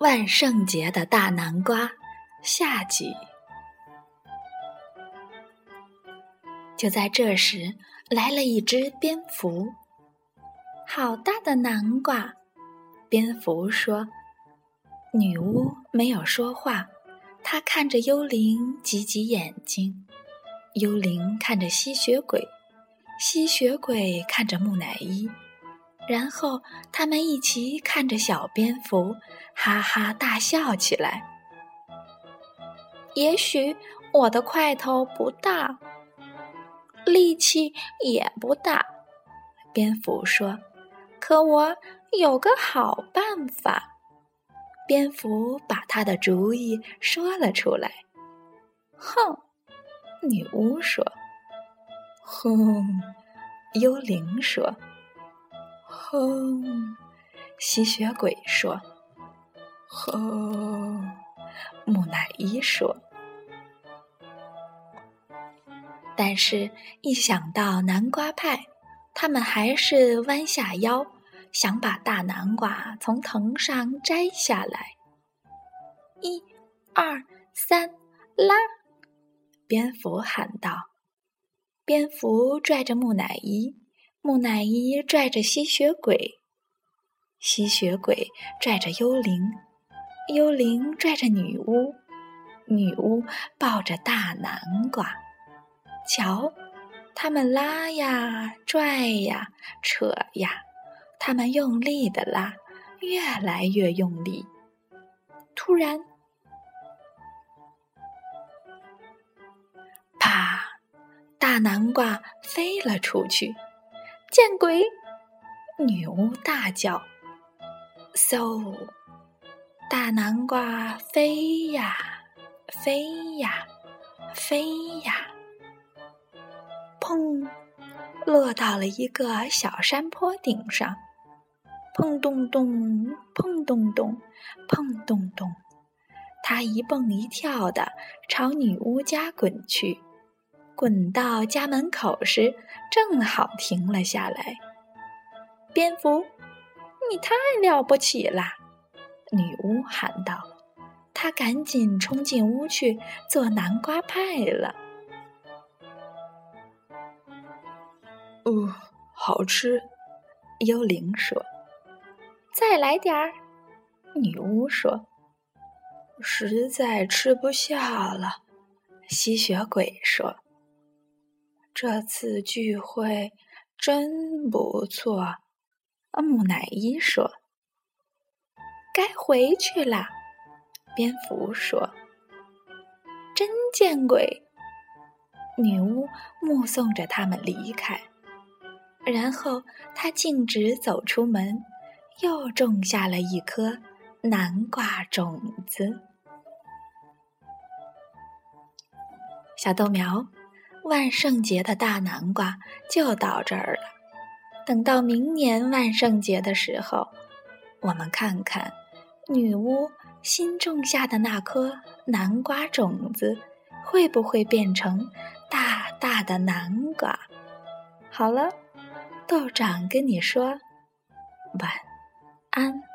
万圣节的大南瓜下集。就在这时，来了一只蝙蝠。好大的南瓜！蝙蝠说。女巫没有说话，她看着幽灵，挤挤眼睛。幽灵看着吸血鬼，吸血鬼看着木乃伊。然后他们一起看着小蝙蝠，哈哈大笑起来。也许我的块头不大，力气也不大，蝙蝠说。可我有个好办法。蝙蝠把他的主意说了出来。哼，女巫说。哼，幽灵说。哼，吸血鬼说：“哼。”木乃伊说。但是，一想到南瓜派，他们还是弯下腰，想把大南瓜从藤上摘下来。一、二、三，拉！蝙蝠喊道。蝙蝠拽着木乃伊。木乃伊拽着吸血鬼，吸血鬼拽着幽灵，幽灵拽着女巫，女巫抱着大南瓜。瞧，他们拉呀，拽呀，扯呀，他们用力的拉，越来越用力。突然，啪！大南瓜飞了出去。见鬼！女巫大叫。嗖！大南瓜飞呀飞呀飞呀，砰！落到了一个小山坡顶上。砰咚咚，砰咚咚，砰咚咚，它一蹦一跳的朝女巫家滚去。滚到家门口时，正好停了下来。蝙蝠，你太了不起了！女巫喊道。她赶紧冲进屋去做南瓜派了。哦，好吃！幽灵说。再来点儿。女巫说。实在吃不下了。吸血鬼说。这次聚会真不错，木乃伊说：“该回去了。”蝙蝠说：“真见鬼！”女巫目送着他们离开，然后她径直走出门，又种下了一颗南瓜种子。小豆苗。万圣节的大南瓜就到这儿了。等到明年万圣节的时候，我们看看女巫新种下的那颗南瓜种子会不会变成大大的南瓜。好了，道长跟你说晚安。